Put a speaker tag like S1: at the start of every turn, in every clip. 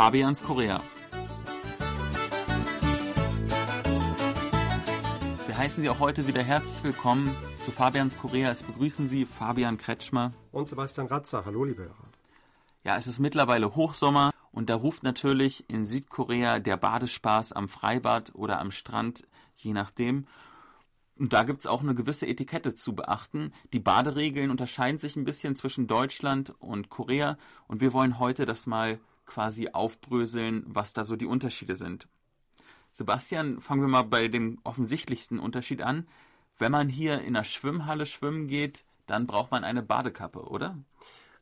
S1: Fabians Korea. Wir heißen Sie auch heute wieder herzlich willkommen zu Fabians Korea. Es begrüßen Sie Fabian Kretschmer
S2: und Sebastian Ratzer. Hallo, liebe Hörer.
S1: Ja, es ist mittlerweile Hochsommer und da ruft natürlich in Südkorea der Badespaß am Freibad oder am Strand, je nachdem. Und da gibt es auch eine gewisse Etikette zu beachten. Die Baderegeln unterscheiden sich ein bisschen zwischen Deutschland und Korea und wir wollen heute das mal quasi aufbröseln, was da so die Unterschiede sind. Sebastian, fangen wir mal bei dem offensichtlichsten Unterschied an. Wenn man hier in einer Schwimmhalle schwimmen geht, dann braucht man eine Badekappe, oder?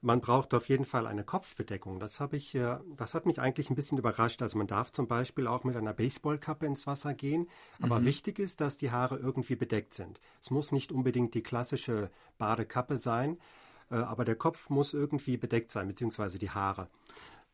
S2: Man braucht auf jeden Fall eine Kopfbedeckung. Das habe ich, das hat mich eigentlich ein bisschen überrascht. Also man darf zum Beispiel auch mit einer Baseballkappe ins Wasser gehen. Aber mhm. wichtig ist, dass die Haare irgendwie bedeckt sind. Es muss nicht unbedingt die klassische Badekappe sein, äh, aber der Kopf muss irgendwie bedeckt sein, beziehungsweise die Haare.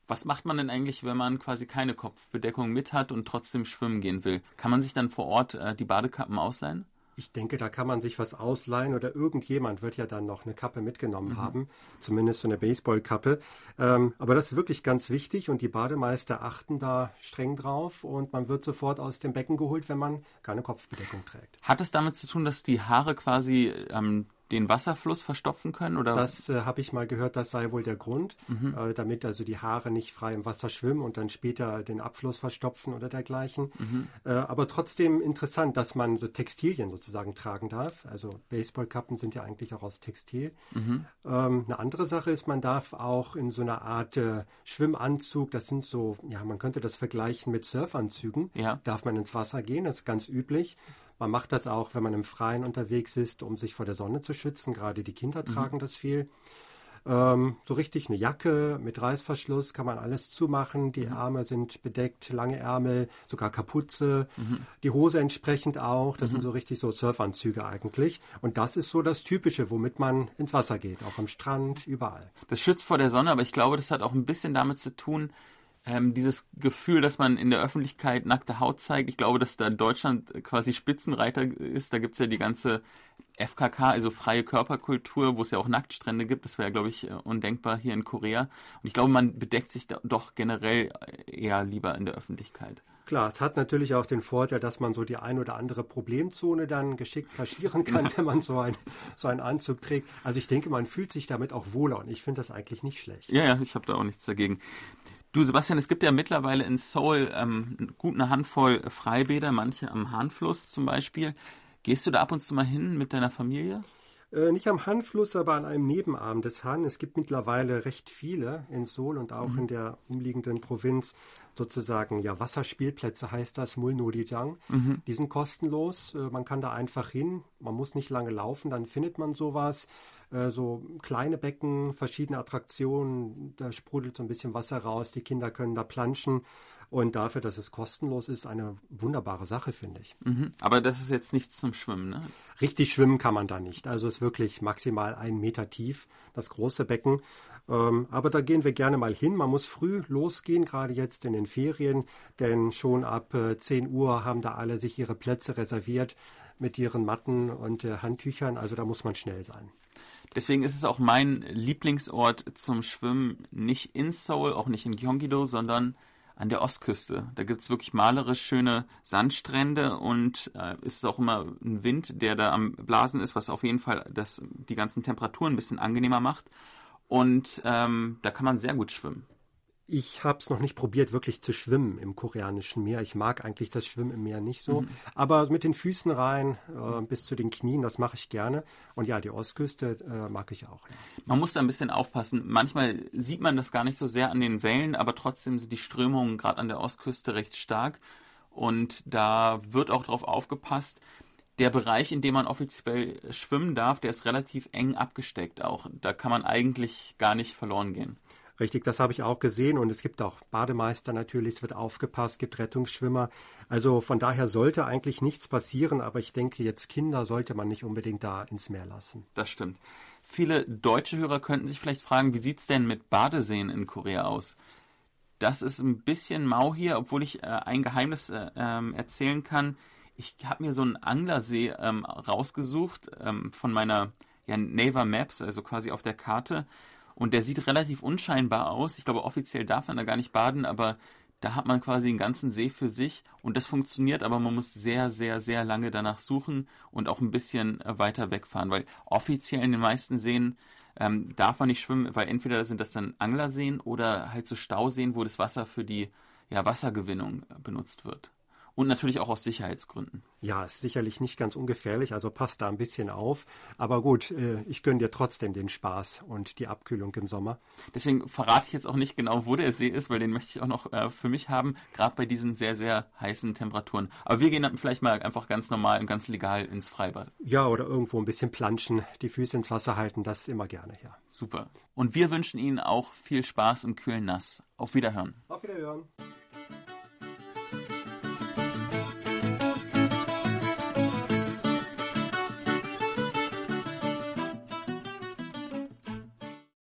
S1: Was macht man denn eigentlich, wenn man quasi keine Kopfbedeckung mit hat und trotzdem schwimmen gehen will? Kann man sich dann vor Ort äh, die Badekappen ausleihen?
S2: Ich denke, da kann man sich was ausleihen oder irgendjemand wird ja dann noch eine Kappe mitgenommen mhm. haben, zumindest so eine Baseballkappe. Ähm, aber das ist wirklich ganz wichtig und die Bademeister achten da streng drauf und man wird sofort aus dem Becken geholt, wenn man keine Kopfbedeckung trägt.
S1: Hat es damit zu tun, dass die Haare quasi ähm, den Wasserfluss verstopfen können? Oder?
S2: Das äh, habe ich mal gehört, das sei wohl der Grund, mhm. äh, damit also die Haare nicht frei im Wasser schwimmen und dann später den Abfluss verstopfen oder dergleichen. Mhm. Äh, aber trotzdem interessant, dass man so Textilien sozusagen tragen darf. Also Baseballkappen sind ja eigentlich auch aus Textil. Mhm. Ähm, eine andere Sache ist, man darf auch in so einer Art äh, Schwimmanzug, das sind so, ja, man könnte das vergleichen mit Surfanzügen, ja. darf man ins Wasser gehen, das ist ganz üblich. Man macht das auch, wenn man im Freien unterwegs ist, um sich vor der Sonne zu schützen. Gerade die Kinder mhm. tragen das viel. Ähm, so richtig eine Jacke mit Reißverschluss kann man alles zumachen. Die mhm. Ärmel sind bedeckt, lange Ärmel, sogar Kapuze. Mhm. Die Hose entsprechend auch. Das mhm. sind so richtig so Surfanzüge eigentlich. Und das ist so das Typische, womit man ins Wasser geht. Auch am Strand, überall.
S1: Das schützt vor der Sonne, aber ich glaube, das hat auch ein bisschen damit zu tun, ähm, dieses Gefühl, dass man in der Öffentlichkeit nackte Haut zeigt. Ich glaube, dass da Deutschland quasi Spitzenreiter ist. Da gibt's ja die ganze FKK, also freie Körperkultur, wo es ja auch Nacktstrände gibt. Das wäre, glaube ich, äh, undenkbar hier in Korea. Und ich glaube, man bedeckt sich doch generell eher lieber in der Öffentlichkeit.
S2: Klar, es hat natürlich auch den Vorteil, dass man so die ein oder andere Problemzone dann geschickt kaschieren kann, wenn man so, ein, so einen Anzug trägt. Also ich denke, man fühlt sich damit auch wohler und ich finde das eigentlich nicht schlecht.
S1: Ja, ja, ich habe da auch nichts dagegen. Du, Sebastian, es gibt ja mittlerweile in Seoul ähm, gut eine Handvoll Freibäder, manche am Hahnfluss zum Beispiel. Gehst du da ab und zu mal hin mit deiner Familie?
S2: Äh, nicht am Hanfluss, aber an einem Nebenarm des Han. Es gibt mittlerweile recht viele in Seoul und auch mhm. in der umliegenden Provinz sozusagen, ja, Wasserspielplätze heißt das, Mulnodijang. Mhm. Die sind kostenlos. Äh, man kann da einfach hin. Man muss nicht lange laufen, dann findet man sowas. Äh, so kleine Becken, verschiedene Attraktionen, da sprudelt so ein bisschen Wasser raus, die Kinder können da planschen. Und dafür, dass es kostenlos ist, eine wunderbare Sache, finde ich.
S1: Mhm. Aber das ist jetzt nichts zum Schwimmen, ne?
S2: Richtig schwimmen kann man da nicht. Also es ist wirklich maximal einen Meter tief, das große Becken. Ähm, aber da gehen wir gerne mal hin. Man muss früh losgehen, gerade jetzt in den Ferien, denn schon ab äh, 10 Uhr haben da alle sich ihre Plätze reserviert mit ihren Matten und äh, Handtüchern. Also da muss man schnell sein.
S1: Deswegen ist es auch mein Lieblingsort zum Schwimmen nicht in Seoul, auch nicht in Gyeonggi-do, sondern an der Ostküste. Da gibt es wirklich malerisch schöne Sandstrände und äh, ist auch immer ein Wind, der da am Blasen ist, was auf jeden Fall das, die ganzen Temperaturen ein bisschen angenehmer macht. Und ähm, da kann man sehr gut schwimmen.
S2: Ich habe es noch nicht probiert, wirklich zu schwimmen im koreanischen Meer. Ich mag eigentlich das Schwimmen im Meer nicht so. Mhm. Aber mit den Füßen rein äh, bis zu den Knien, das mache ich gerne. Und ja, die Ostküste äh, mag ich auch. Ja.
S1: Man muss da ein bisschen aufpassen. Manchmal sieht man das gar nicht so sehr an den Wellen, aber trotzdem sind die Strömungen gerade an der Ostküste recht stark. Und da wird auch darauf aufgepasst. Der Bereich, in dem man offiziell schwimmen darf, der ist relativ eng abgesteckt auch. Da kann man eigentlich gar nicht verloren gehen.
S2: Richtig, das habe ich auch gesehen und es gibt auch Bademeister natürlich, es wird aufgepasst, gibt Rettungsschwimmer. Also von daher sollte eigentlich nichts passieren, aber ich denke, jetzt Kinder sollte man nicht unbedingt da ins Meer lassen.
S1: Das stimmt. Viele deutsche Hörer könnten sich vielleicht fragen, wie sieht es denn mit Badeseen in Korea aus? Das ist ein bisschen mau hier, obwohl ich äh, ein Geheimnis äh, ähm, erzählen kann. Ich habe mir so einen Anglersee ähm, rausgesucht ähm, von meiner ja, Naver Maps, also quasi auf der Karte. Und der sieht relativ unscheinbar aus. Ich glaube, offiziell darf man da gar nicht baden, aber da hat man quasi den ganzen See für sich. Und das funktioniert, aber man muss sehr, sehr, sehr lange danach suchen und auch ein bisschen äh, weiter wegfahren, weil offiziell in den meisten Seen ähm, darf man nicht schwimmen, weil entweder sind das dann Anglerseen oder halt so Stauseen, wo das Wasser für die ja, Wassergewinnung äh, benutzt wird und natürlich auch aus Sicherheitsgründen.
S2: Ja, ist sicherlich nicht ganz ungefährlich, also passt da ein bisschen auf. Aber gut, äh, ich gönne dir trotzdem den Spaß und die Abkühlung im Sommer.
S1: Deswegen verrate ich jetzt auch nicht genau, wo der See ist, weil den möchte ich auch noch äh, für mich haben, gerade bei diesen sehr, sehr heißen Temperaturen. Aber wir gehen dann vielleicht mal einfach ganz normal und ganz legal ins Freibad.
S2: Ja, oder irgendwo ein bisschen planschen, die Füße ins Wasser halten, das immer gerne, ja.
S1: Super. Und wir wünschen Ihnen auch viel Spaß im kühlen Nass. Auf Wiederhören.
S2: Auf Wiederhören.